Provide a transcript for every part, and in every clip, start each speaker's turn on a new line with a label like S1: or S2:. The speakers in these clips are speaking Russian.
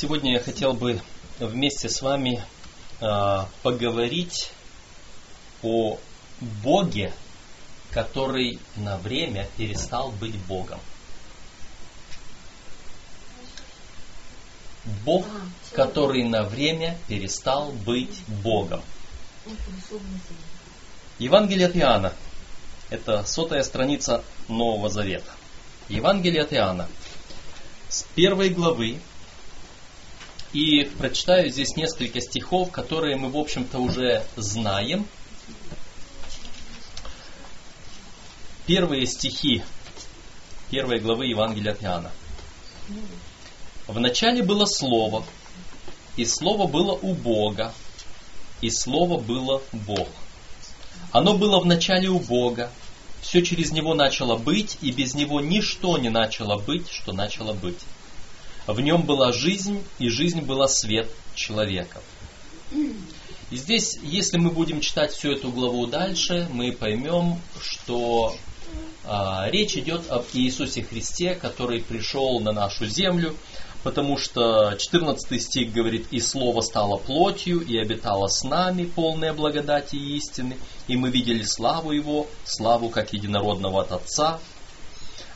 S1: Сегодня я хотел бы вместе с вами э, поговорить о Боге, который на время перестал быть Богом. Бог, который на время перестал быть Богом. Евангелие от Иоанна. Это сотая страница Нового Завета. Евангелие от Иоанна. С первой главы. И прочитаю здесь несколько стихов, которые мы, в общем-то, уже знаем. Первые стихи первой главы Евангелия от Иоанна. В начале было Слово, и Слово было у Бога, и Слово было Бог. Оно было в начале у Бога, все через Него начало быть, и без Него ничто не начало быть, что начало быть. В нем была жизнь, и жизнь была свет человеков. И здесь, если мы будем читать всю эту главу дальше, мы поймем, что а, речь идет об Иисусе Христе, который пришел на нашу землю, потому что 14 стих говорит, «И Слово стало плотью, и обитало с нами, полное благодати и истины, и мы видели славу Его, славу как единородного от Отца».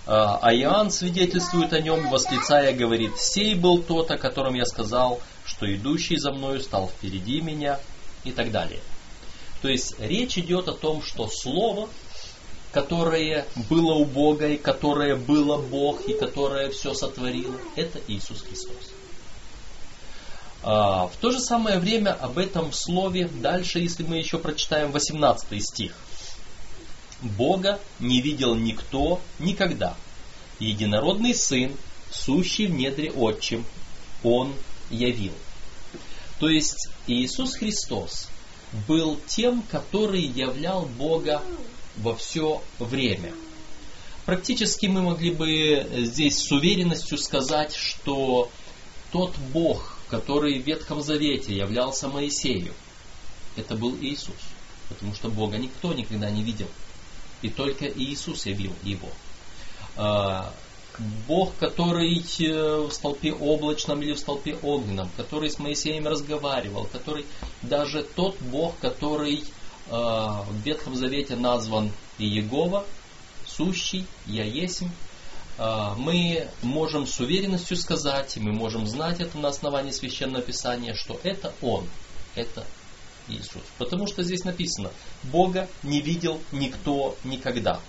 S1: А, а Иоанн свидетельствует о нем, восклицая, говорит, «Сей был тот, о котором я сказал, что идущий за мною стал впереди меня» и так далее. То есть речь идет о том, что Слово – которое было у Бога, и которое было Бог, и которое все сотворило, это Иисус Христос. А, в то же самое время об этом слове дальше, если мы еще прочитаем 18 стих. Бога не видел никто никогда. Единородный Сын, сущий в недре Отчим, Он явил. То есть Иисус Христос был тем, который являл Бога во все время. Практически мы могли бы здесь с уверенностью сказать, что тот Бог, который в Ветхом Завете являлся Моисею, это был Иисус. Потому что Бога никто никогда не видел. И только Иисус явил его. А, Бог, который э, в столпе облачном или в столпе огненном, который с Моисеем разговаривал, который даже тот Бог, который в Ветхом Завете назван Иегова, сущий, Я есмь, мы можем с уверенностью сказать, мы можем знать это на основании Священного Писания, что это Он, это Иисус. Потому что здесь написано, Бога не видел никто никогда.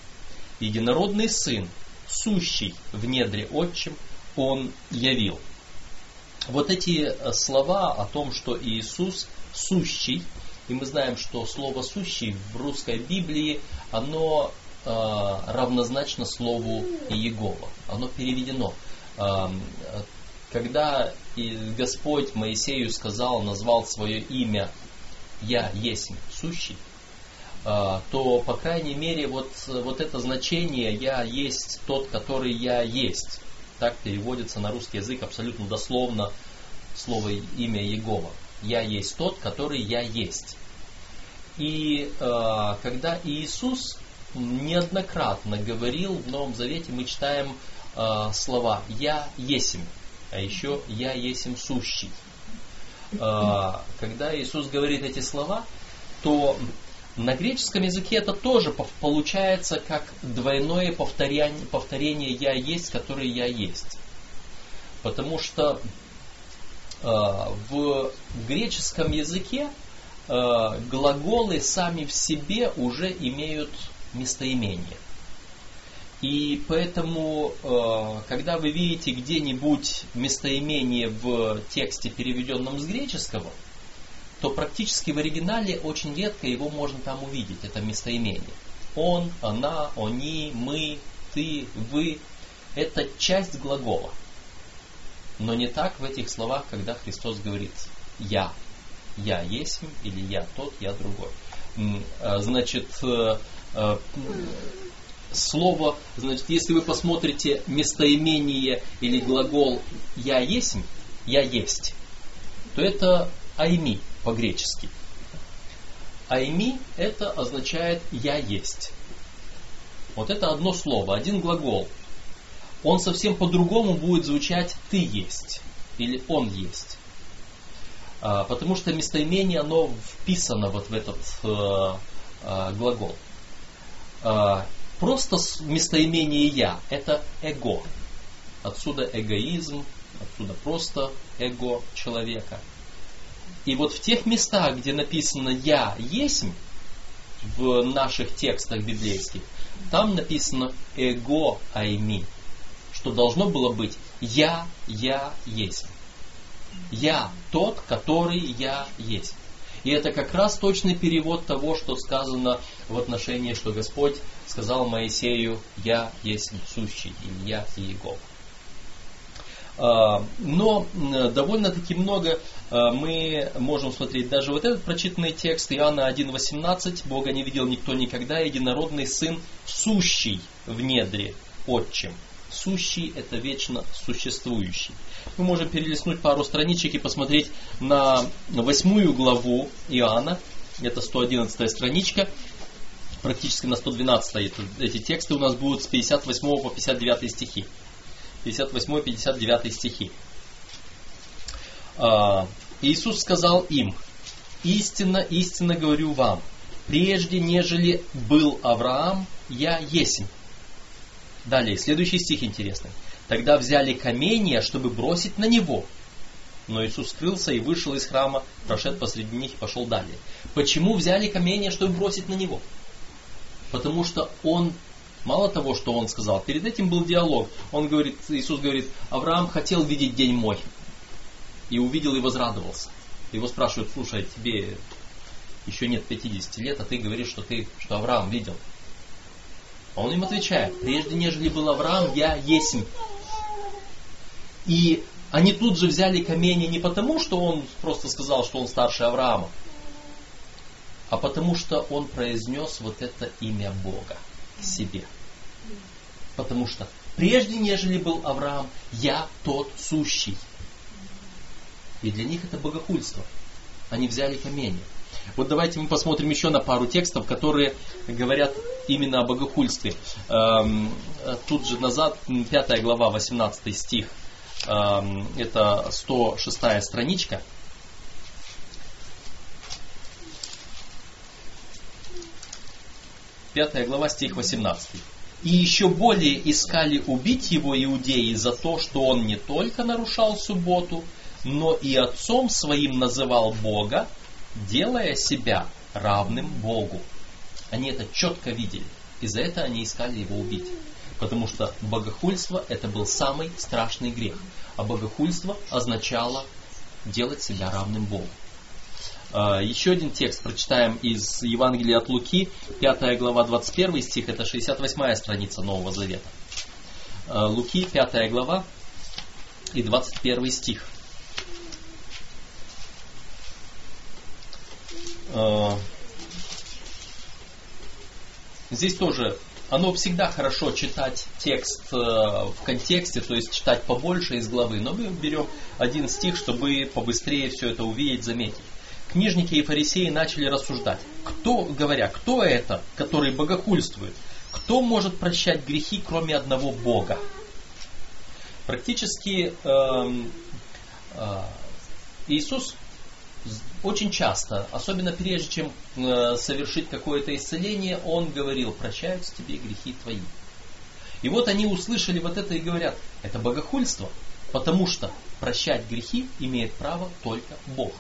S1: Единородный Сын, сущий в недре Отчим, Он явил. Вот эти слова о том, что Иисус сущий, и мы знаем, что слово «сущий» в русской Библии, оно э, равнозначно слову Иегова. Оно переведено. Э, когда Господь Моисею сказал, назвал свое имя «Я есть сущий», э, то, по крайней мере, вот, вот это значение «Я есть тот, который я есть», так переводится на русский язык абсолютно дословно слово имя Егова – я есть тот, который я есть. И э, когда Иисус неоднократно говорил в Новом Завете, мы читаем э, слова «Я есим», а еще «Я есим сущий». Э, когда Иисус говорит эти слова, то на греческом языке это тоже получается как двойное повторение, повторение «я есть», которое «я есть». Потому что Э, в греческом языке э, глаголы сами в себе уже имеют местоимение. И поэтому, э, когда вы видите где-нибудь местоимение в тексте, переведенном с греческого, то практически в оригинале очень редко его можно там увидеть, это местоимение. Он, она, они, мы, ты, вы – это часть глагола – но не так в этих словах, когда Христос говорит «я». «Я есть» или «я тот», «я другой». А, значит, э, э, слово, значит, если вы посмотрите местоимение или глагол «я есть», «я есть», то это «айми» по-гречески. «Айми» это означает «я есть». Вот это одно слово, один глагол – он совсем по-другому будет звучать «ты есть». или Он есть. А, потому что местоимение, оно вписано вот в этот а, а, глагол. Просто местоимение «я» – это эго. Отсюда эгоизм, отсюда просто эго человека. И вот в тех местах, где написано «я есть», в наших текстах библейских, там написано «эго айми», что должно было быть «я, я есть». Я тот, который я есть. И это как раз точный перевод того, что сказано в отношении, что Господь сказал Моисею, я есть сущий, или я Иегова. Но довольно-таки много а, мы можем смотреть даже вот этот прочитанный текст Иоанна 1.18. Бога не видел никто никогда, единородный Сын, сущий в недре отчим. Сущий – это вечно существующий. Мы можем перелистнуть пару страничек и посмотреть на восьмую главу Иоанна. Это 111 страничка практически на 112 эти тексты у нас будут с 58 по 59 стихи. 58-59 стихи. А, Иисус сказал им, истинно, истинно говорю вам, прежде нежели был Авраам, я есть. Далее, следующий стих интересный. Тогда взяли каменья, чтобы бросить на него. Но Иисус скрылся и вышел из храма, прошед посреди них и пошел далее. Почему взяли каменья, чтобы бросить на него? Потому что он Мало того, что он сказал, перед этим был диалог. Он говорит, Иисус говорит, Авраам хотел видеть день мой. И увидел и возрадовался. Его спрашивают, слушай, тебе еще нет 50 лет, а ты говоришь, что ты, что Авраам видел. А он им отвечает, прежде нежели был Авраам, я есть. И они тут же взяли камень не потому, что он просто сказал, что он старше Авраама, а потому что он произнес вот это имя Бога себе. Потому что прежде, нежели был Авраам, я тот сущий. И для них это богохульство. Они взяли камень. Вот давайте мы посмотрим еще на пару текстов, которые говорят именно о богохульстве. Эм, тут же назад, 5 глава, 18 стих. Эм, это 106 страничка. Пятая глава, стих 18 и еще более искали убить его иудеи за то, что он не только нарушал субботу, но и отцом своим называл Бога, делая себя равным Богу. Они это четко видели, и за это они искали его убить. Потому что богохульство это был самый страшный грех, а богохульство означало делать себя равным Богу. А, еще один текст прочитаем из Евангелия от Луки, 5 глава, 21 стих, это 68 страница Нового Завета. А, Луки, 5 глава и 21 стих. А, здесь тоже оно всегда хорошо читать текст э, в контексте, то есть читать побольше из главы, но мы берем один стих, чтобы побыстрее все это увидеть, заметить книжники и фарисеи начали рассуждать, кто, говоря, кто это, который богохульствует, кто может прощать грехи, кроме одного Бога. Практически э, э, Иисус очень часто, особенно прежде чем э, совершить какое-то исцеление, Он говорил, прощаются тебе грехи твои. И вот они услышали вот это и говорят, это богохульство, потому что прощать грехи имеет право только Бог.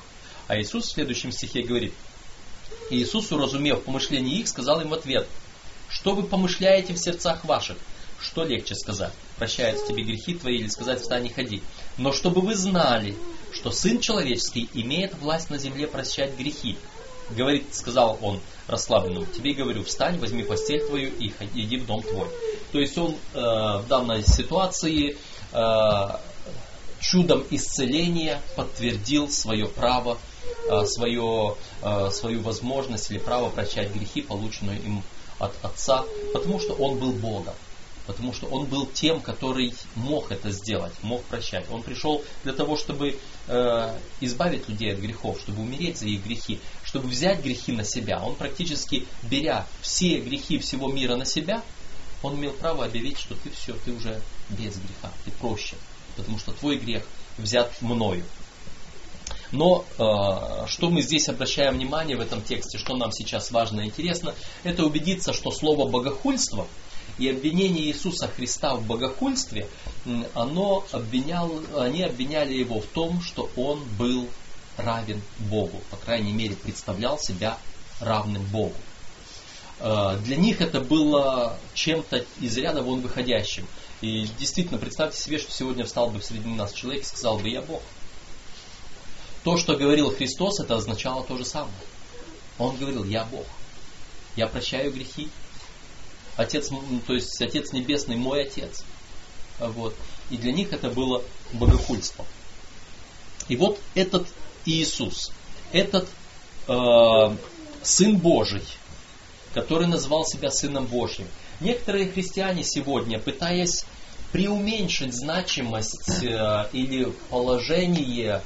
S1: А Иисус в следующем стихе говорит, Иисус, уразумев помышление их, сказал им в ответ, что вы помышляете в сердцах ваших? Что легче сказать? Прощаются тебе грехи твои или сказать встань и ходи. Но чтобы вы знали, что Сын Человеческий имеет власть на земле прощать грехи. Говорит, сказал он расслабленному, тебе говорю, встань, возьми постель твою и иди в дом твой. То есть он э, в данной ситуации э, чудом исцеления подтвердил свое право свое, э, свою возможность или право прощать грехи, полученные им от Отца, потому что Он был Богом. Потому что он был тем, который мог это сделать, мог прощать. Он пришел для того, чтобы э, избавить людей от грехов, чтобы умереть за их грехи, чтобы взять грехи на себя. Он практически, беря все грехи всего мира на себя, он имел право объявить, что ты все, ты уже без греха, ты проще. Потому что твой грех взят мною. Но э, что мы здесь обращаем внимание в этом тексте, что нам сейчас важно и интересно, это убедиться, что слово богохульство и обвинение Иисуса Христа в богохульстве, оно обвинял, они обвиняли его в том, что он был равен Богу, по крайней мере представлял себя равным Богу. Э, для них это было чем-то из ряда вон выходящим. И действительно, представьте себе, что сегодня встал бы среди нас человек и сказал бы, я Бог. То, что говорил Христос, это означало то же самое. Он говорил, я Бог. Я прощаю грехи. Отец, то есть Отец Небесный мой Отец. Вот. И для них это было богохульство. И вот этот Иисус, этот э, Сын Божий, который называл себя Сыном Божьим. Некоторые христиане сегодня, пытаясь преуменьшить значимость э, или положение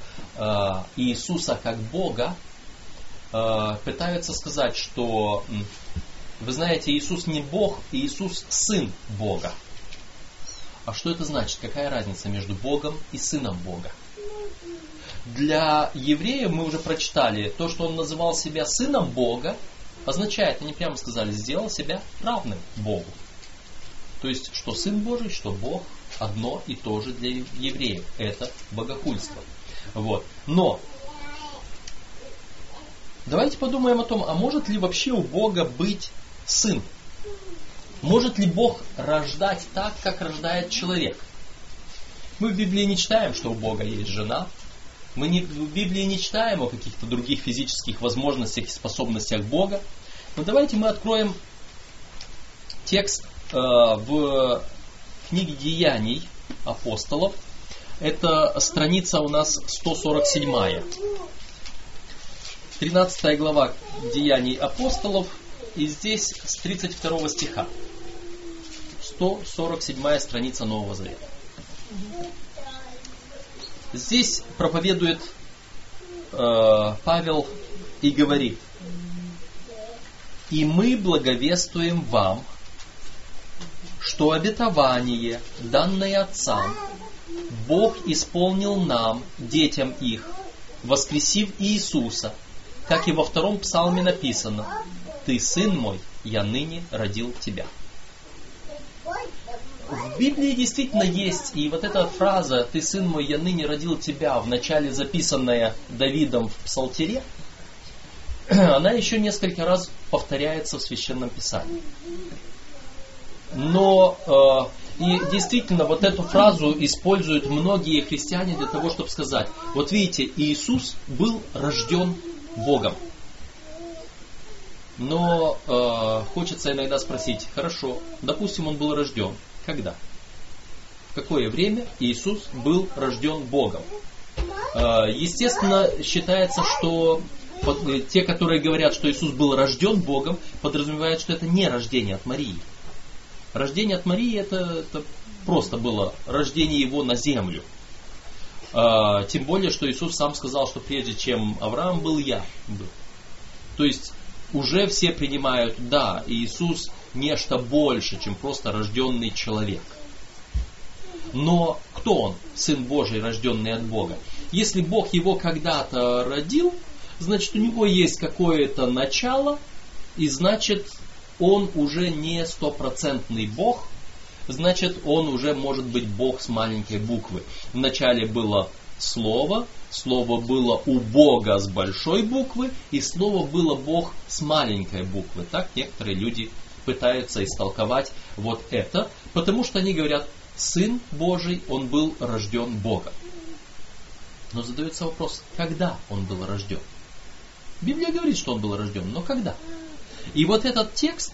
S1: Иисуса как Бога, э, пытаются сказать, что вы знаете, Иисус не Бог, Иисус Сын Бога. А что это значит? Какая разница между Богом и Сыном Бога? Для евреев мы уже прочитали, то, что он называл себя Сыном Бога, означает, они прямо сказали, сделал себя равным Богу. То есть, что Сын Божий, что Бог одно и то же для евреев. Это богохульство. Вот. Но давайте подумаем о том, а может ли вообще у Бога быть сын? Может ли Бог рождать так, как рождает человек? Мы в Библии не читаем, что у Бога есть жена. Мы не, в Библии не читаем о каких-то других физических возможностях и способностях Бога. Но давайте мы откроем текст Э, в книге Деяний апостолов. Это страница у нас 147. 13 глава Деяний апостолов. И здесь с 32 стиха. 147 страница Нового Завета. Здесь проповедует э, Павел и говорит, «И мы благовествуем вам, что обетование, данное отцам, Бог исполнил нам, детям их, воскресив Иисуса, как и во втором псалме написано, «Ты, сын мой, я ныне родил тебя». В Библии действительно есть, и вот эта фраза «Ты, сын мой, я ныне родил тебя», вначале записанная Давидом в Псалтере, она еще несколько раз повторяется в Священном Писании. Но э, и действительно вот эту фразу используют многие христиане для того, чтобы сказать, вот видите, Иисус был рожден Богом. Но э, хочется иногда спросить, хорошо, допустим, он был рожден. Когда? В какое время Иисус был рожден Богом? Э, естественно, считается, что э, те, которые говорят, что Иисус был рожден Богом, подразумевают, что это не рождение от Марии. Рождение от Марии это, это просто было рождение его на землю. А, тем более, что Иисус сам сказал, что прежде чем Авраам был, я был. То есть уже все принимают, да, Иисус нечто больше, чем просто рожденный человек. Но кто он, Сын Божий, рожденный от Бога? Если Бог его когда-то родил, значит у него есть какое-то начало, и значит он уже не стопроцентный Бог, значит он уже может быть Бог с маленькой буквы. Вначале было Слово, Слово было у Бога с большой буквы, и Слово было Бог с маленькой буквы. Так некоторые люди пытаются истолковать вот это, потому что они говорят, Сын Божий, Он был рожден Богом. Но задается вопрос, когда Он был рожден? Библия говорит, что Он был рожден, но когда? И вот этот текст,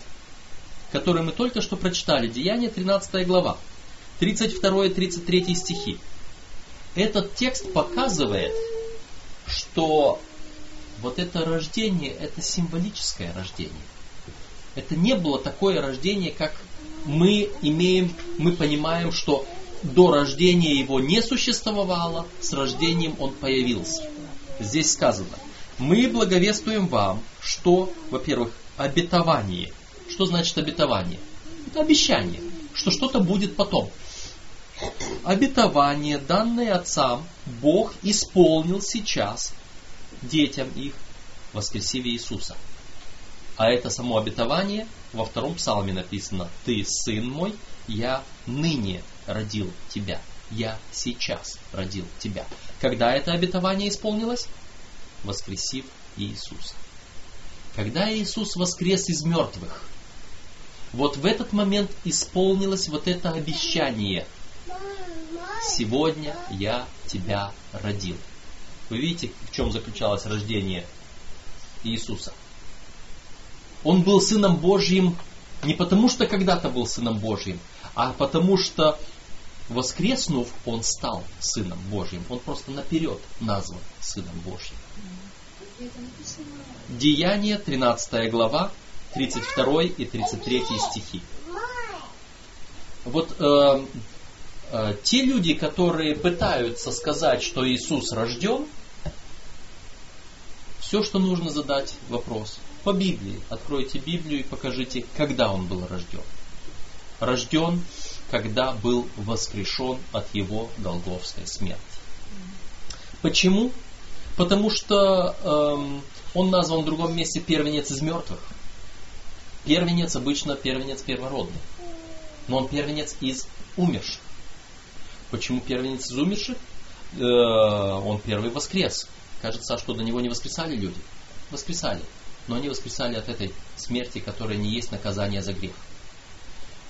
S1: который мы только что прочитали, Деяние 13 глава, 32 и 33 стихи, этот текст показывает, что вот это рождение, это символическое рождение. Это не было такое рождение, как мы имеем, мы понимаем, что до рождения его не существовало, с рождением он появился. Здесь сказано, мы благовествуем вам, что, во-первых, обетование. Что значит обетование? Это обещание, что что-то будет потом. Обетование, данное отцам, Бог исполнил сейчас детям их, воскресив Иисуса. А это само обетование во втором псалме написано. Ты, сын мой, я ныне родил тебя. Я сейчас родил тебя. Когда это обетование исполнилось? Воскресив Иисуса. Когда Иисус воскрес из мертвых, вот в этот момент исполнилось вот это обещание. Сегодня я тебя родил. Вы видите, в чем заключалось рождение Иисуса? Он был Сыном Божьим не потому, что когда-то был Сыном Божьим, а потому что воскреснув, он стал Сыном Божьим. Он просто наперед назван Сыном Божьим. Деяние, 13 глава, 32 и 33 стихи. Вот э, э, те люди, которые пытаются сказать, что Иисус рожден, все, что нужно задать вопрос. По Библии. Откройте Библию и покажите, когда он был рожден. Рожден, когда был воскрешен от его голговской смерти. Почему? Потому что эм, он назван в другом месте первенец из мертвых. Первенец обычно первенец первородный. Но он первенец из умерших. Почему первенец из умерших? Э, он первый воскрес. Кажется, что до него не воскресали люди. Воскресали. Но они воскресали от этой смерти, которая не есть наказание за грех.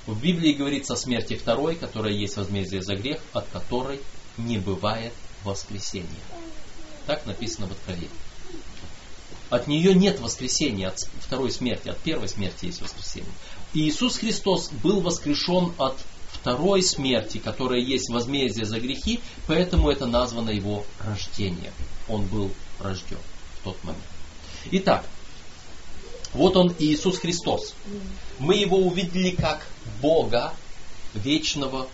S1: В Библии говорится о смерти второй, которая есть возмездие за грех, от которой не бывает воскресения. Так написано в Откровении. От нее нет воскресения, от второй смерти, от первой смерти есть воскресение. И Иисус Христос был воскрешен от второй смерти, которая есть возмездие за грехи, поэтому это названо его рождением. Он был рожден в тот момент. Итак, вот он Иисус Христос. Мы его увидели как Бога вечного,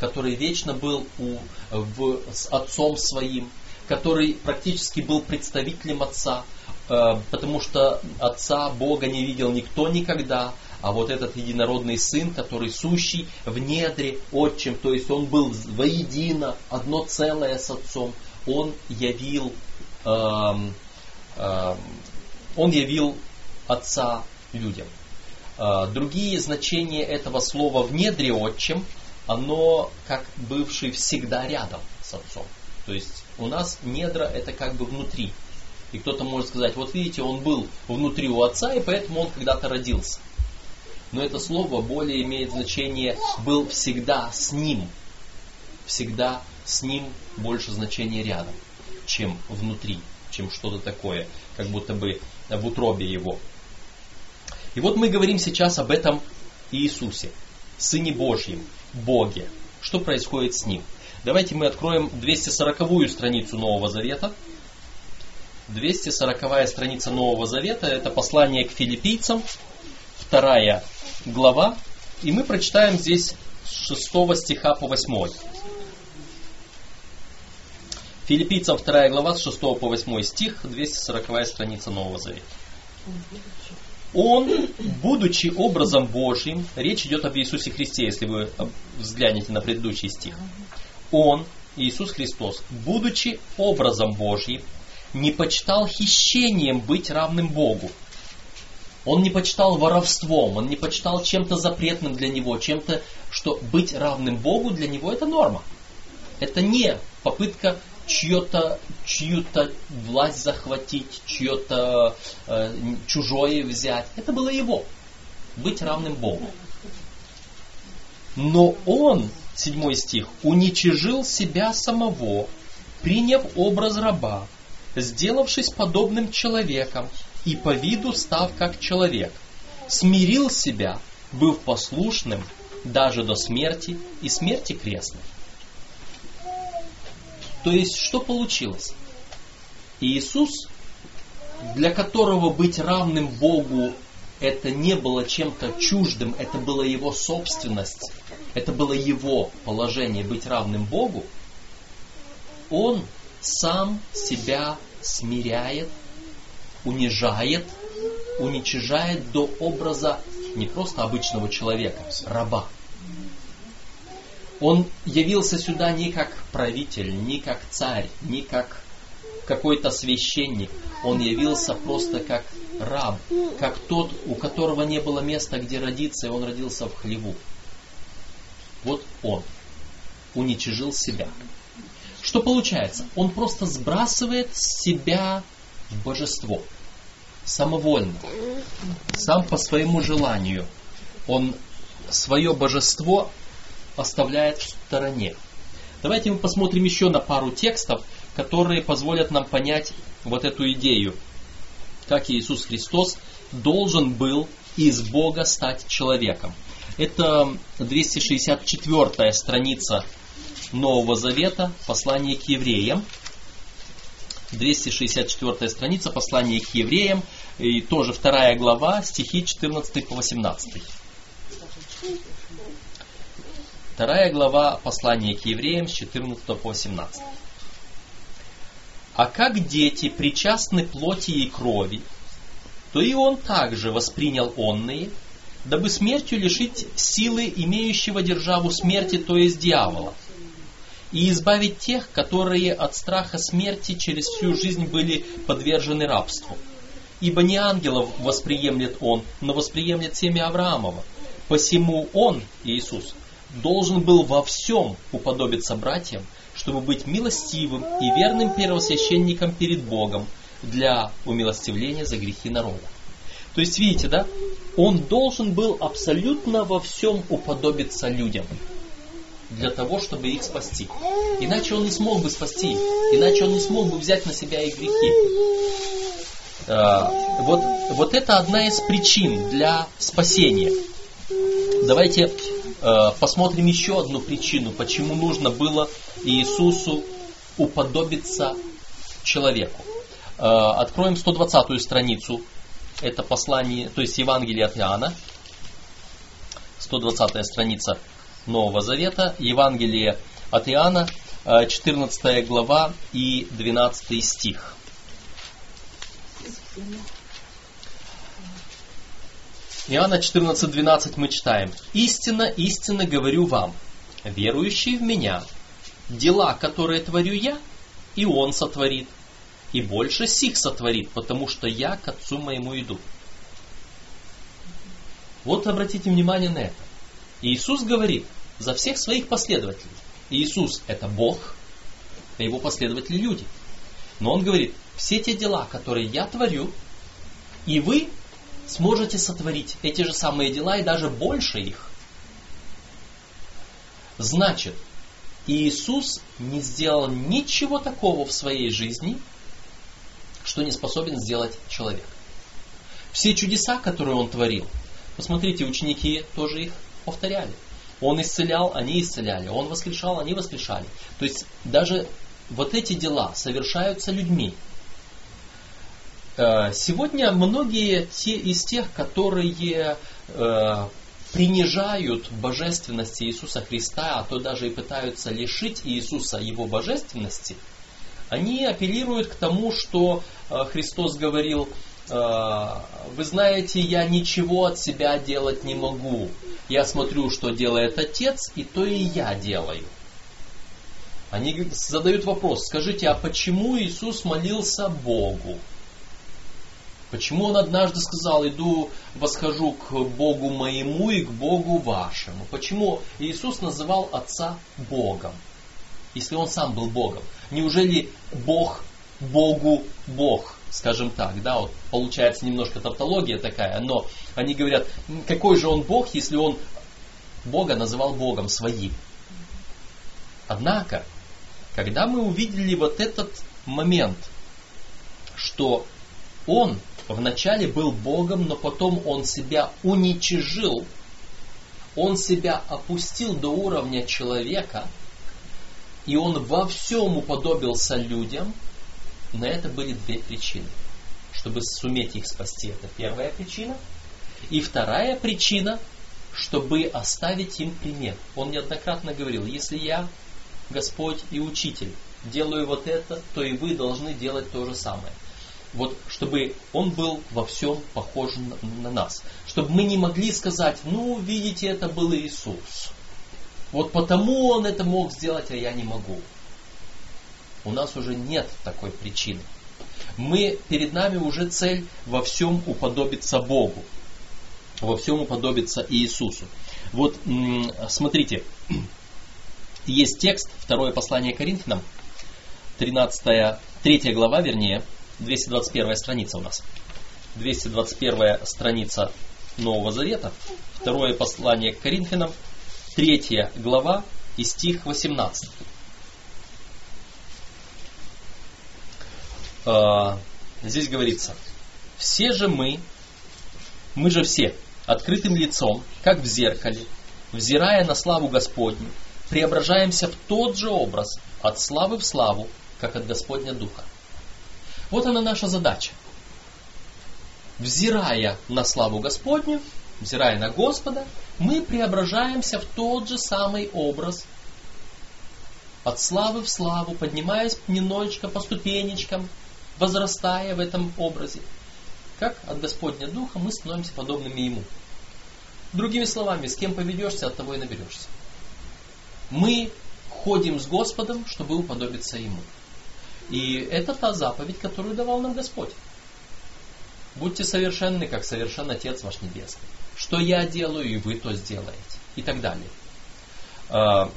S1: который вечно был у, в, с Отцом Своим, который практически был представителем Отца, э, потому что Отца Бога не видел никто никогда, а вот этот единородный Сын, который сущий в недре Отчим, то есть он был воедино, одно целое с Отцом, он явил, э, э, он явил Отца людям. Э, другие значения этого слова в недре Отчим, оно как бывший всегда рядом с Отцом. То есть у нас недра это как бы внутри. И кто-то может сказать, вот видите, он был внутри у отца, и поэтому он когда-то родился. Но это слово более имеет значение был всегда с ним. Всегда с ним больше значения рядом, чем внутри, чем что-то такое, как будто бы в утробе его. И вот мы говорим сейчас об этом Иисусе, Сыне Божьем, Боге. Что происходит с Ним? Давайте мы откроем 240-ю страницу Нового Завета. 240 страница Нового Завета, это послание к филиппийцам, вторая глава, и мы прочитаем здесь с 6 стиха по 8. Филиппийцам 2 глава с 6 по 8 стих, 240 страница Нового Завета. Он, будучи образом Божьим, речь идет об Иисусе Христе, если вы взглянете на предыдущий стих. Он, Иисус Христос, будучи образом Божьим, не почитал хищением быть равным Богу. Он не почитал воровством, он не почитал чем-то запретным для него, чем-то, что быть равным Богу для него это норма. Это не попытка чью-то чью-то власть захватить, чье-то э, чужое взять. Это было его. Быть равным Богу. Но он седьмой стих, уничижил себя самого, приняв образ раба, сделавшись подобным человеком и по виду став как человек, смирил себя, быв послушным даже до смерти и смерти крестной. То есть, что получилось? Иисус, для которого быть равным Богу это не было чем-то чуждым, это была его собственность, это было его положение быть равным Богу, он сам себя смиряет, унижает, уничижает до образа не просто обычного человека, раба. Он явился сюда не как правитель, не как царь, не как какой-то священник. Он явился просто как раб, как тот, у которого не было места, где родиться, и он родился в хлеву. Вот он уничижил себя. Что получается? Он просто сбрасывает себя божество. Самовольно. Сам по своему желанию. Он свое божество оставляет в стороне. Давайте мы посмотрим еще на пару текстов, которые позволят нам понять вот эту идею, как Иисус Христос должен был из Бога стать человеком. Это 264 страница Нового Завета, послание к евреям. 264 страница, послание к евреям, и тоже вторая глава, стихи 14 по 18. Вторая глава послания к евреям с 14 по 18. А как дети причастны плоти и крови, то и он также воспринял онные, дабы смертью лишить силы имеющего державу смерти, то есть дьявола, и избавить тех, которые от страха смерти через всю жизнь были подвержены рабству. Ибо не ангелов восприемлет он, но восприемлет семя Авраамова. Посему он, Иисус, должен был во всем уподобиться братьям, чтобы быть милостивым и верным первосвященником перед Богом для умилостивления за грехи народа. То есть, видите, да, он должен был абсолютно во всем уподобиться людям для того, чтобы их спасти. Иначе он не смог бы спасти, иначе он не смог бы взять на себя их грехи. А, вот, вот это одна из причин для спасения. Давайте э, посмотрим еще одну причину, почему нужно было Иисусу уподобиться человеку. Э, откроем 120 страницу. Это послание, то есть Евангелие от Иоанна. 120 страница Нового Завета. Евангелие от Иоанна, 14 э, глава и 12 стих. Иоанна 14.12 мы читаем. «Истинно, истинно говорю вам, верующий в Меня, дела, которые творю я, и Он сотворит, и больше сих сотворит, потому что я к Отцу моему иду». Вот обратите внимание на это. Иисус говорит за всех своих последователей. Иисус это Бог, а его последователи люди. Но Он говорит, все те дела, которые я творю, и вы сможете сотворить эти же самые дела и даже больше их. Значит, Иисус не сделал ничего такого в своей жизни, что не способен сделать человек. Все чудеса, которые он творил, посмотрите, ученики тоже их повторяли. Он исцелял, они исцеляли. Он воскрешал, они воскрешали. То есть даже вот эти дела совершаются людьми. Э, сегодня многие те, из тех, которые э, принижают божественность Иисуса Христа, а то даже и пытаются лишить Иисуса его божественности, они апеллируют к тому, что э, Христос говорил, э, вы знаете, я ничего от себя делать не могу. Я смотрю, что делает Отец, и то и я делаю. Они задают вопрос, скажите, а почему Иисус молился Богу? Почему он однажды сказал, иду, восхожу к Богу моему и к Богу вашему? Почему Иисус называл Отца Богом, если он сам был Богом? Неужели Бог Богу Бог, скажем так, да, вот получается немножко тавтология такая, но они говорят, какой же он Бог, если он Бога называл Богом своим? Однако, когда мы увидели вот этот момент, что он вначале был Богом, но потом он себя уничижил, он себя опустил до уровня человека, и он во всем уподобился людям, на это были две причины. Чтобы суметь их спасти, это первая причина. И вторая причина, чтобы оставить им пример. Он неоднократно говорил, если я, Господь и Учитель, делаю вот это, то и вы должны делать то же самое вот чтобы он был во всем похож на нас. Чтобы мы не могли сказать, ну, видите, это был Иисус. Вот потому он это мог сделать, а я не могу. У нас уже нет такой причины. Мы, перед нами уже цель во всем уподобиться Богу. Во всем уподобиться Иисусу. Вот смотрите, есть текст, второе послание Коринфянам, 13, 3 глава, вернее, 221 страница у нас. 221 страница Нового Завета, второе послание к Коринфянам, 3 глава и стих 18. А, здесь говорится, все же мы, мы же все, открытым лицом, как в зеркале, взирая на славу Господню, преображаемся в тот же образ, от славы в славу, как от Господня Духа. Вот она наша задача. Взирая на славу Господню, взирая на Господа, мы преображаемся в тот же самый образ, от славы в славу, поднимаясь немножечко по ступенечкам, возрастая в этом образе. Как от Господня Духа мы становимся подобными Ему. Другими словами, с кем поведешься, от того и наберешься. Мы ходим с Господом, чтобы уподобиться Ему. И это та заповедь, которую давал нам Господь. Будьте совершенны, как совершен Отец ваш Небесный. Что я делаю, и вы то сделаете. И так далее. А,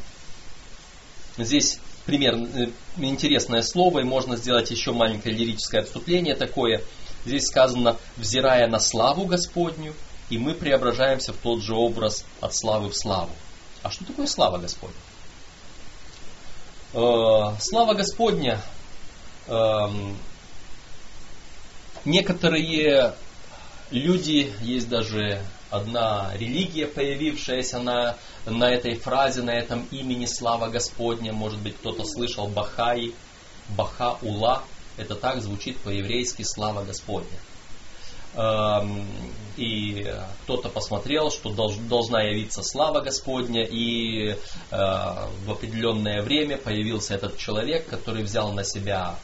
S1: здесь пример, э, интересное слово, и можно сделать еще маленькое лирическое отступление такое. Здесь сказано, взирая на славу Господню, и мы преображаемся в тот же образ от славы в славу. А что такое слава Господня? Э, слава Господня эм, некоторые люди, есть даже одна религия, появившаяся на, на этой фразе, на этом имени Слава Господня. Может быть, кто-то слышал Бахаи, Баха-Ула. Это так звучит по-еврейски Слава Господня. Эм, и кто-то посмотрел, что должна явиться слава Господня, и э, в определенное время появился этот человек, который взял на себя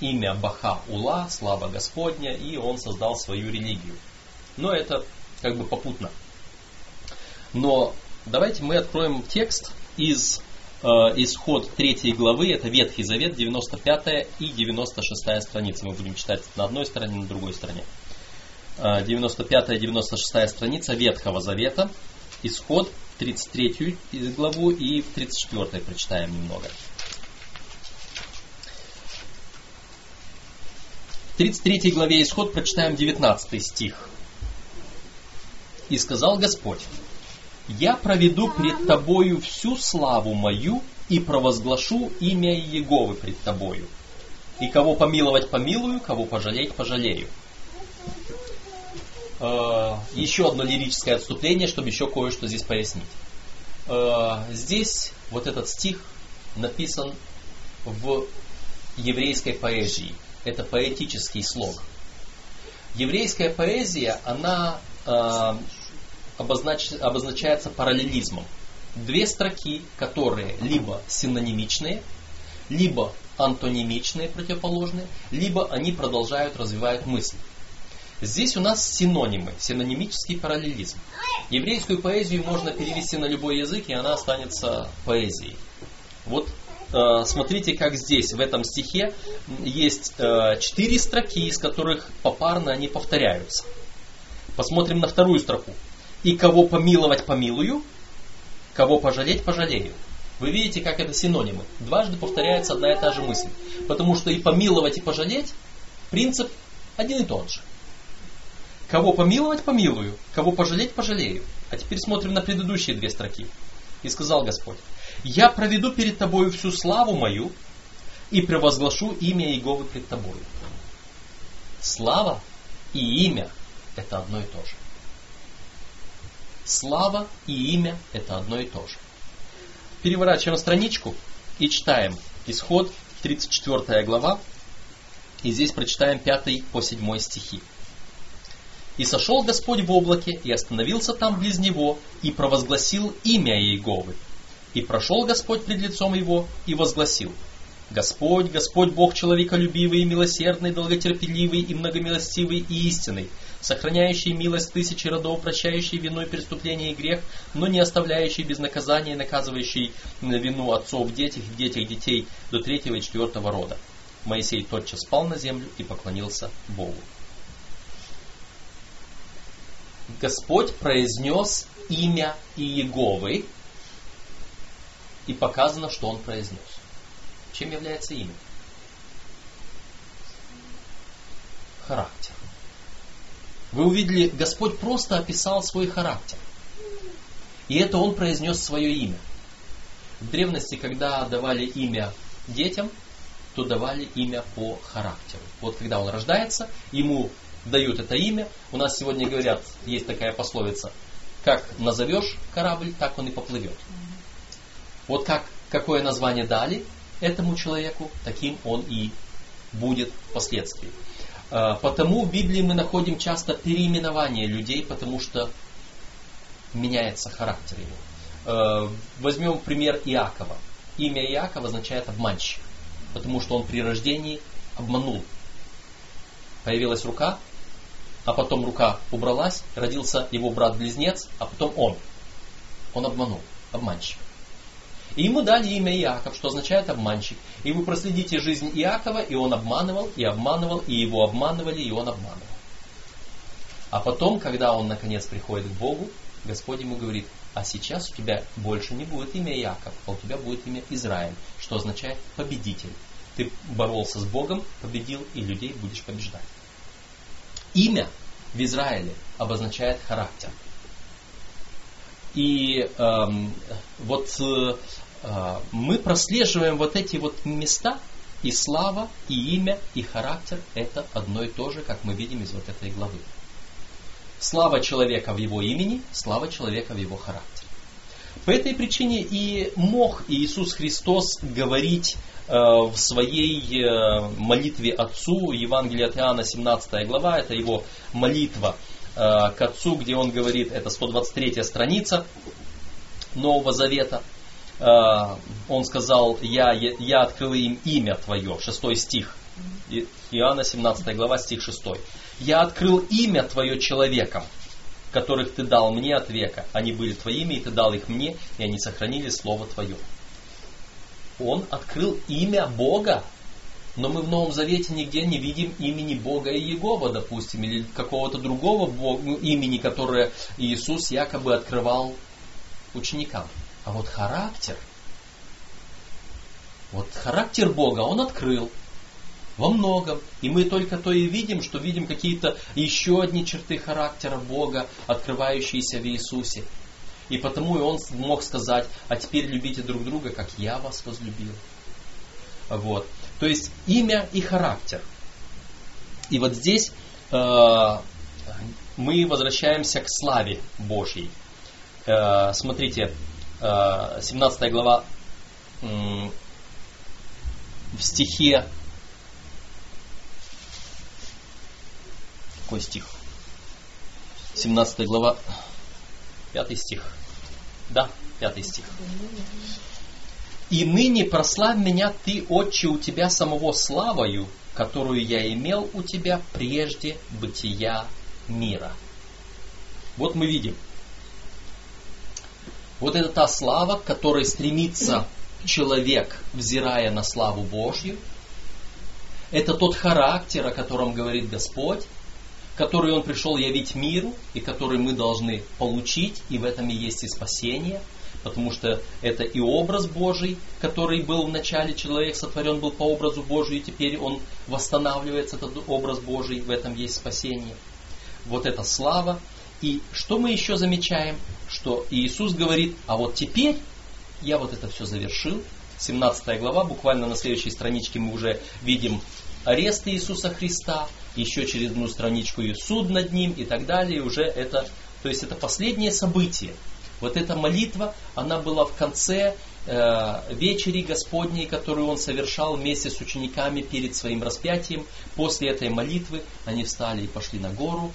S1: имя Баха Ула, слава Господня, и он создал свою религию. Но это как бы попутно. Но давайте мы откроем текст из э, исход 3 главы, это Ветхий Завет, 95 и 96 страница. Мы будем читать на одной стороне, на другой стороне. 95 и 96 страница Ветхого Завета, исход 33 главу и в 34 прочитаем немного. 33 главе Исход прочитаем 19 стих. И сказал Господь, «Я проведу пред тобою всю славу мою и провозглашу имя Иеговы пред тобою. И кого помиловать помилую, кого пожалеть пожалею». Э, еще одно лирическое отступление, чтобы еще кое-что здесь пояснить. Э, здесь вот этот стих написан в еврейской поэзии – это поэтический слог. Еврейская поэзия, она э, обознач, обозначается параллелизмом. Две строки, которые либо синонимичные, либо антонимичные, противоположные, либо они продолжают, развивать мысль. Здесь у нас синонимы, синонимический параллелизм. Еврейскую поэзию можно перевести на любой язык, и она останется поэзией. Вот смотрите, как здесь, в этом стихе, есть э, четыре строки, из которых попарно они повторяются. Посмотрим на вторую строку. «И кого помиловать помилую, кого пожалеть пожалею». Вы видите, как это синонимы. Дважды повторяется одна и та же мысль. Потому что и помиловать, и пожалеть, принцип один и тот же. Кого помиловать, помилую, кого пожалеть, пожалею. А теперь смотрим на предыдущие две строки. И сказал Господь, я проведу перед тобою всю славу мою и превозглашу имя Иеговы пред тобою. Слава и имя – это одно и то же. Слава и имя – это одно и то же. Переворачиваем страничку и читаем Исход, 34 глава, и здесь прочитаем 5 по 7 стихи. «И сошел Господь в облаке, и остановился там близ него, и провозгласил имя Иеговы, и прошел Господь пред лицом его и возгласил, Господь, Господь Бог человеколюбивый милосердный, долготерпеливый и многомилостивый и истинный, сохраняющий милость тысячи родов, прощающий вину и преступление и грех, но не оставляющий без наказания наказывающий вину отцов детях и детях детей до третьего и четвертого рода. Моисей тотчас спал на землю и поклонился Богу. Господь произнес имя Иеговы, и показано, что он произнес. Чем является имя? Характер. Вы увидели, Господь просто описал свой характер. И это он произнес свое имя. В древности, когда давали имя детям, то давали имя по характеру. Вот когда он рождается, ему дают это имя. У нас сегодня говорят, есть такая пословица, как назовешь корабль, так он и поплывет. Вот как, какое название дали этому человеку, таким он и будет впоследствии. А, потому в Библии мы находим часто переименование людей, потому что меняется характер его. А, возьмем пример Иакова. Имя Иакова означает обманщик, потому что он при рождении обманул. Появилась рука, а потом рука убралась, родился его брат-близнец, а потом он. Он обманул, обманщик. И ему дали имя Иаков, что означает обманщик. И вы проследите жизнь Иакова, и он обманывал, и обманывал, и его обманывали, и он обманывал. А потом, когда он наконец приходит к Богу, Господь ему говорит, а сейчас у тебя больше не будет имя Иаков, а у тебя будет имя Израиль, что означает победитель. Ты боролся с Богом, победил, и людей будешь побеждать. Имя в Израиле обозначает характер. И эм, вот э, мы прослеживаем вот эти вот места, и слава, и имя, и характер – это одно и то же, как мы видим из вот этой главы. Слава человека в его имени, слава человека в его характере. По этой причине и мог Иисус Христос говорить Э, в своей э, молитве Отцу, Евангелие от Иоанна, 17 глава, это его молитва э, к Отцу, где он говорит, это 123 страница Нового Завета, он сказал, я, я открыл им имя Твое, 6 стих, Иоанна 17 глава, стих 6. Я открыл имя Твое человекам, которых Ты дал мне от века. Они были Твоими, и Ты дал их мне, и они сохранили Слово Твое он открыл имя Бога. Но мы в Новом Завете нигде не видим имени Бога и Егова, допустим, или какого-то другого Бога, ну, имени, которое Иисус якобы открывал ученикам. А вот характер, вот характер Бога он открыл во многом. И мы только то и видим, что видим какие-то еще одни черты характера Бога, открывающиеся в Иисусе. И потому и он мог сказать, а теперь любите друг друга, как я вас возлюбил. Вот. То есть имя и характер. И вот здесь э, мы возвращаемся к славе Божьей. Э, смотрите, э, 17 глава э, в стихе какой стих? 17 глава, 5 стих. Да, пятый стих. «И ныне прославь меня ты, Отче, у тебя самого славою, которую я имел у тебя прежде бытия мира». Вот мы видим. Вот это та слава, к которой стремится человек, взирая на славу Божью. Это тот характер, о котором говорит Господь который Он пришел явить миру, и который мы должны получить, и в этом и есть и спасение, потому что это и образ Божий, который был в начале, человек сотворен был по образу Божию, и теперь он восстанавливается, этот образ Божий, в этом есть спасение. Вот это слава. И что мы еще замечаем? Что Иисус говорит, а вот теперь я вот это все завершил. 17 глава, буквально на следующей страничке мы уже видим арест Иисуса Христа, еще через одну страничку и суд над ним и так далее. Уже это, то есть это последнее событие. Вот эта молитва, она была в конце э, вечери Господней, которую он совершал вместе с учениками перед своим распятием. После этой молитвы они встали и пошли на гору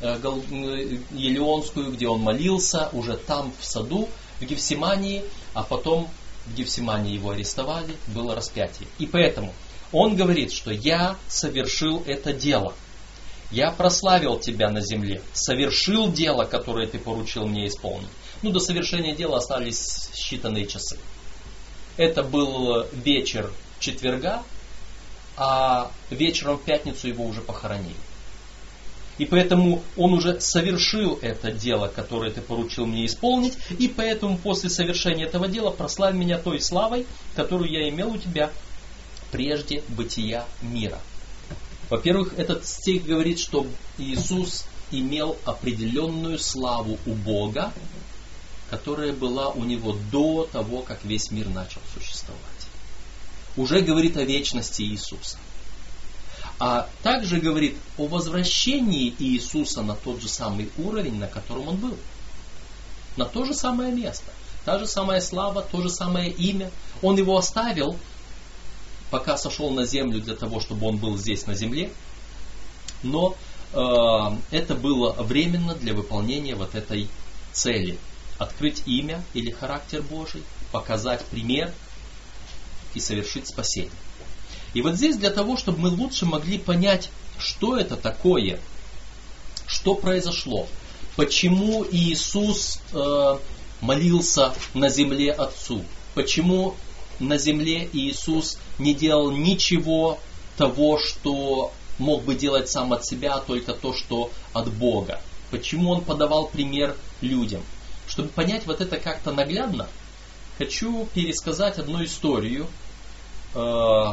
S1: э, э Елеонскую, где он молился, уже там в саду, в Гефсимании, а потом в Гефсимании его арестовали, было распятие. И поэтому он говорит, что я совершил это дело. Я прославил тебя на земле, совершил дело, которое ты поручил мне исполнить. Ну, до совершения дела остались считанные часы. Это был вечер четверга, а вечером в пятницу его уже похоронили. И поэтому он уже совершил это дело, которое ты поручил мне исполнить, и поэтому после совершения этого дела прославь меня той славой, которую я имел у тебя прежде бытия мира. Во-первых, этот стих говорит, что Иисус имел определенную славу у Бога, которая была у него до того, как весь мир начал существовать. Уже говорит о вечности Иисуса. А также говорит о возвращении Иисуса на тот же самый уровень, на котором он был. На то же самое место. Та же самая слава, то же самое имя. Он его оставил пока сошел на землю для того, чтобы он был здесь на земле, но э, это было временно для выполнения вот этой цели. Открыть имя или характер Божий, показать пример и совершить спасение. И вот здесь для того, чтобы мы лучше могли понять, что это такое, что произошло, почему Иисус э, молился на земле Отцу, почему на земле Иисус не делал ничего того, что мог бы делать сам от себя, а только то, что от Бога. Почему он подавал пример людям? Чтобы понять вот это как-то наглядно, хочу пересказать одну историю. Э,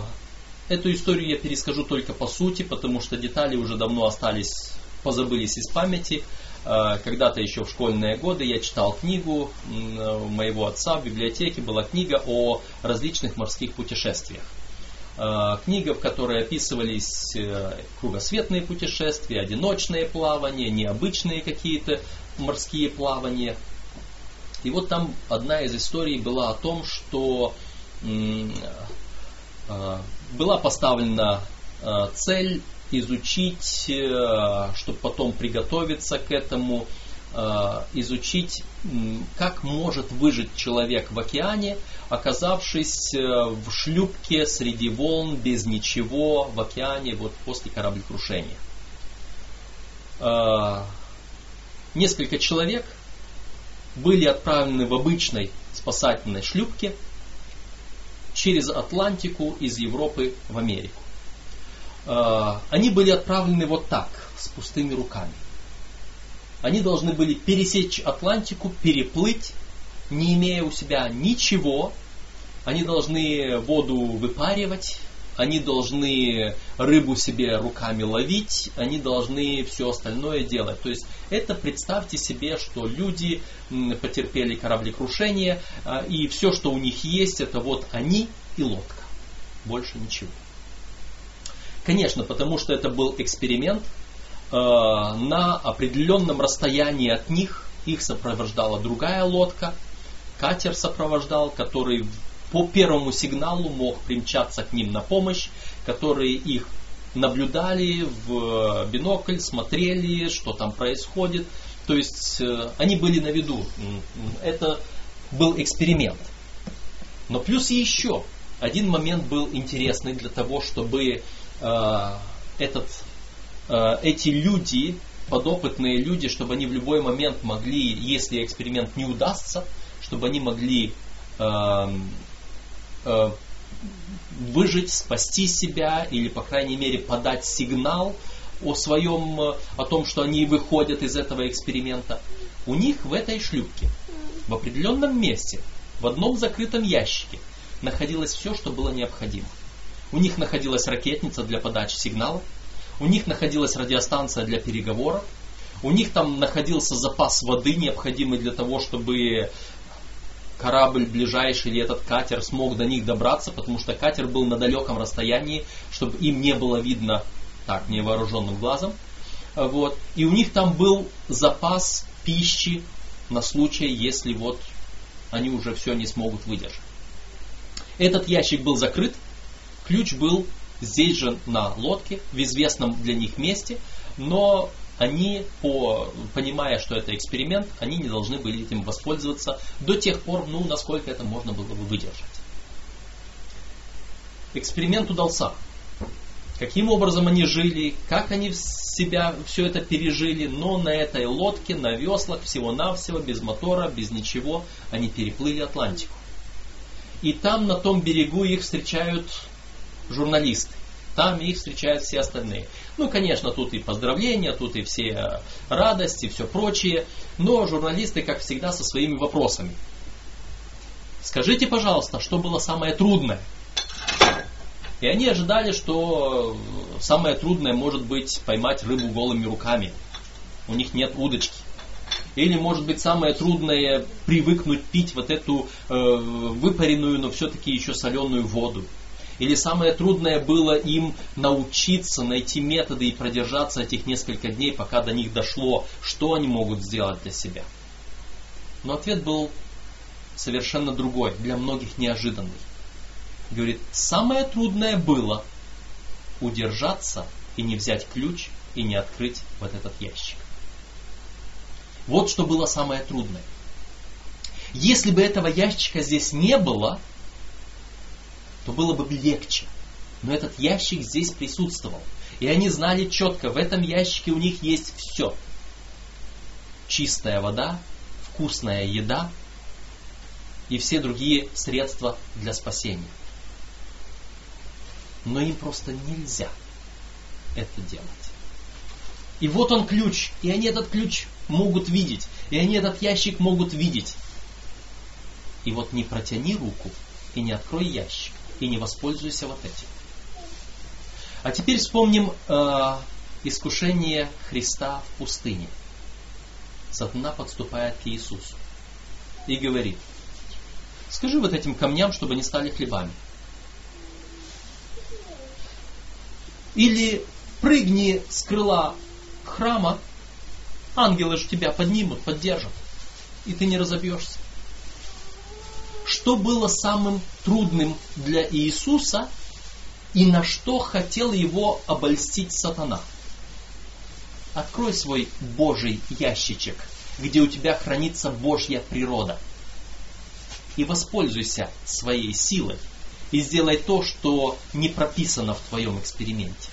S1: эту историю я перескажу только по сути, потому что детали уже давно остались, позабылись из памяти. Э, когда-то еще в школьные годы я читал книгу моего отца в библиотеке, была книга о различных морских путешествиях. Э, книга, в которой описывались э, кругосветные путешествия, одиночные плавания, необычные какие-то морские плавания. И вот там одна из историй была о том, что была поставлена цель изучить, э, чтобы потом приготовиться к этому, э, изучить, как может выжить человек в океане, оказавшись э, в шлюпке среди волн, без ничего, в океане, вот после кораблекрушения. Несколько человек были отправлены в обычной спасательной шлюпке через Атлантику из Европы в Америку. А, они были отправлены вот так, с пустыми руками. Они должны были пересечь Атлантику, переплыть, не имея у себя ничего. Они должны воду выпаривать, они должны рыбу себе руками ловить, они должны все остальное делать. То есть это представьте себе, что люди потерпели кораблекрушение, а, и все, что у них есть, это вот они и лодка. Больше ничего. Конечно, потому что это был эксперимент. Э, на определенном расстоянии от них их сопровождала другая лодка. Катер сопровождал, который по первому сигналу мог примчаться к ним на помощь, которые их наблюдали в бинокль, смотрели, что там происходит. То есть э, они были на виду. Это был эксперимент. Но плюс еще один момент был интересный для того, чтобы Э, этот, э, эти люди, подопытные люди, чтобы они в любой момент могли, если эксперимент не удастся, чтобы они могли э, выжить, спасти себя или, по крайней мере, подать сигнал о своем, о том, что они выходят из этого эксперимента. У них в этой шлюпке, в определенном месте, в одном закрытом ящике находилось все, что было необходимо. У них находилась ракетница для подачи сигналов, у них находилась радиостанция для переговоров, у них там находился запас воды, необходимый для того, чтобы корабль ближайший или этот катер смог до них добраться, потому что катер был на далеком расстоянии, чтобы им не было видно так невооруженным глазом. Вот. И у них там был запас пищи на случай, если вот они уже все не смогут выдержать. Этот ящик был закрыт, Ключ был здесь же на лодке, в известном для них месте, но они, по, понимая, что это эксперимент, они не должны были этим воспользоваться до тех пор, ну, насколько это можно было бы выдержать. Эксперимент удался. каким образом они жили, как они себя все это пережили, но на этой лодке, на веслах, всего-навсего, без мотора, без ничего, они переплыли Атлантику. И там, на том берегу, их встречают журналисты. Там их встречают все остальные. Ну, конечно, тут и поздравления, тут и все радости, все прочее. Но журналисты, как всегда, со своими вопросами. Скажите, пожалуйста, что было самое трудное? И они ожидали, что самое трудное может быть поймать рыбу голыми руками. У них нет удочки. Или, может быть, самое трудное привыкнуть пить вот эту э, выпаренную, но все-таки еще соленую воду. Или самое трудное было им научиться, найти методы и продержаться этих несколько дней, пока до них дошло, что они могут сделать для себя. Но ответ был совершенно другой, для многих неожиданный. Говорит, самое трудное было удержаться и не взять ключ и не открыть вот этот ящик. Вот что было самое трудное. Если бы этого ящика здесь не было, то было бы легче. Но этот ящик здесь присутствовал. И они знали четко, в этом ящике у них есть все. Чистая вода, вкусная еда и все другие средства для спасения. Но им просто нельзя это делать. И вот он ключ, и они этот ключ могут видеть, и они этот ящик могут видеть. И вот не протяни руку и не открой ящик и не воспользуйся вот этим. А теперь вспомним э, искушение Христа в пустыне. Сатана подступает к Иисусу и говорит, скажи вот этим камням, чтобы они стали хлебами. Или прыгни с крыла храма, ангелы же тебя поднимут, поддержат, и ты не разобьешься. Что было самым трудным для Иисуса и на что хотел его обольстить сатана? Открой свой Божий ящичек, где у тебя хранится Божья природа. И воспользуйся своей силой и сделай то, что не прописано в твоем эксперименте.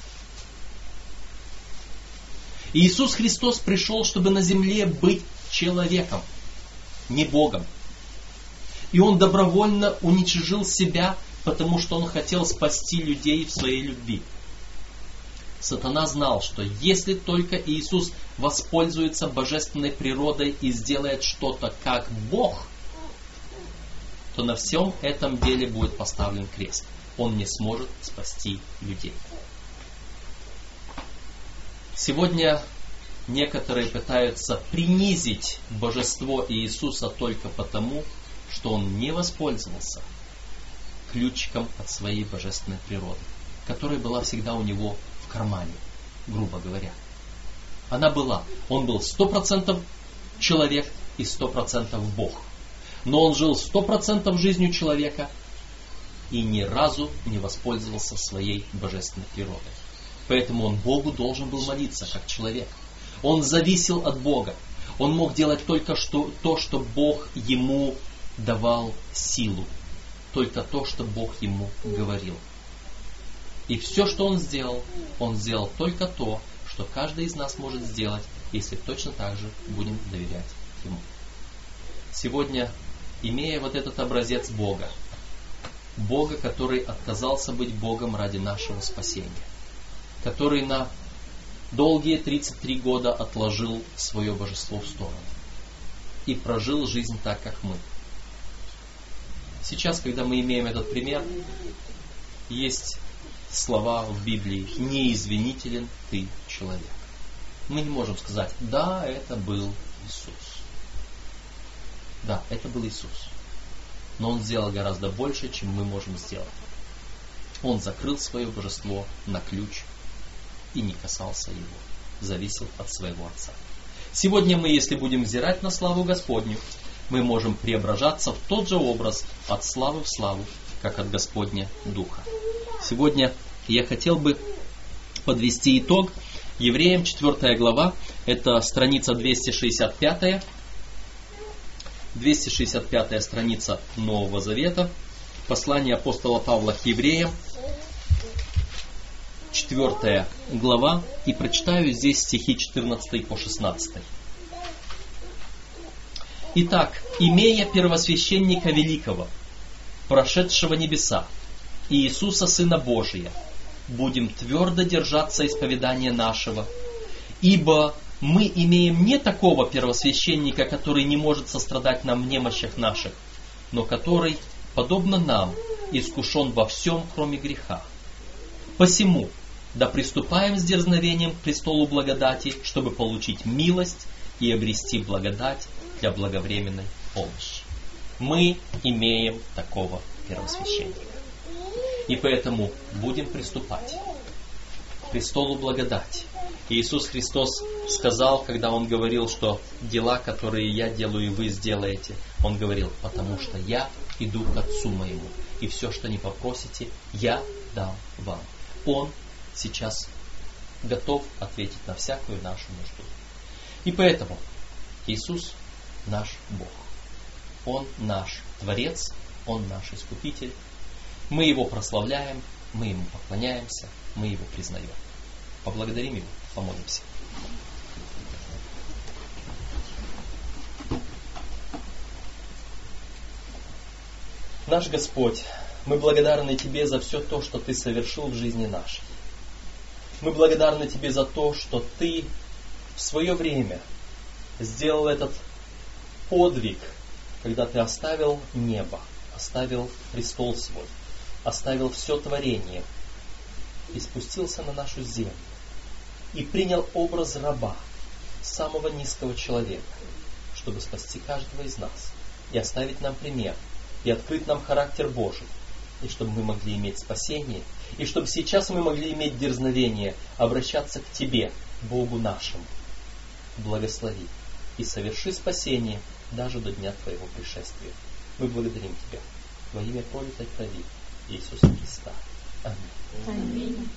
S1: Иисус Христос пришел, чтобы на земле быть человеком, не Богом. И он добровольно уничижил себя, потому что он хотел спасти людей в своей любви. Сатана знал, что если только Иисус воспользуется божественной природой и сделает что-то как Бог, то на всем этом деле будет поставлен крест. Он не сможет спасти людей. Сегодня некоторые пытаются принизить божество Иисуса только потому, что он не воспользовался ключиком от своей божественной природы, которая была всегда у него в кармане, грубо говоря. Она была. Он был сто процентов человек и сто процентов Бог. Но он жил сто процентов жизнью человека и ни разу не воспользовался своей божественной природой. Поэтому он Богу должен был молиться, как человек. Он зависел от Бога. Он мог делать только что, то, что Бог ему давал силу, только то, что Бог ему говорил. И все, что он сделал, он сделал только то, что каждый из нас может сделать, если точно так же будем доверять ему. Сегодня, имея вот этот образец Бога, Бога, который отказался быть Богом ради нашего спасения, который на долгие 33 года отложил свое божество в сторону и прожил жизнь так, как мы – Сейчас, когда мы имеем этот пример, есть слова в Библии «неизвинителен ты человек». Мы не можем сказать «да, это был Иисус». Да, это был Иисус. Но Он сделал гораздо больше, чем мы можем сделать. Он закрыл свое божество на ключ и не касался его. Зависел от своего Отца. Сегодня мы, если будем взирать на славу Господню, мы можем преображаться в тот же образ от славы в славу, как от Господня Духа. Сегодня я хотел бы подвести итог. Евреям 4 глава, это страница 265, 265 страница Нового Завета, послание апостола Павла к евреям, 4 глава, и прочитаю здесь стихи 14 по 16. Итак, имея первосвященника великого, прошедшего небеса, Иисуса Сына Божия, будем твердо держаться исповедания нашего, ибо мы имеем не такого первосвященника, который не может сострадать нам в немощах наших, но который, подобно нам, искушен во всем, кроме греха. Посему, да приступаем с дерзновением к престолу благодати, чтобы получить милость и обрести благодать для благовременной помощи. Мы имеем такого первосвященника. И поэтому будем приступать к престолу благодати. Иисус Христос сказал, когда Он говорил, что дела, которые я делаю, и вы сделаете, Он говорил, потому что я иду к Отцу моему, и все, что не попросите, я дам вам. Он сейчас готов ответить на всякую нашу нужду. И поэтому Иисус наш Бог. Он наш Творец, Он наш Искупитель. Мы Его прославляем, мы Ему поклоняемся, мы Его признаем. Поблагодарим Его, помолимся. Наш Господь, мы благодарны Тебе за все то, что Ты совершил в жизни нашей. Мы благодарны Тебе за то, что Ты в свое время сделал этот подвиг, когда Ты оставил небо, оставил престол свой, оставил все творение и спустился на нашу землю и принял образ раба, самого низкого человека, чтобы спасти каждого из нас и оставить нам пример, и открыть нам характер Божий, и чтобы мы могли иметь спасение, и чтобы сейчас мы могли иметь дерзновение обращаться к Тебе, Богу нашему. Благослови и соверши спасение даже до дня Твоего пришествия. Мы благодарим Тебя во имя Полита Крови Иисуса Христа. Аминь. Аминь.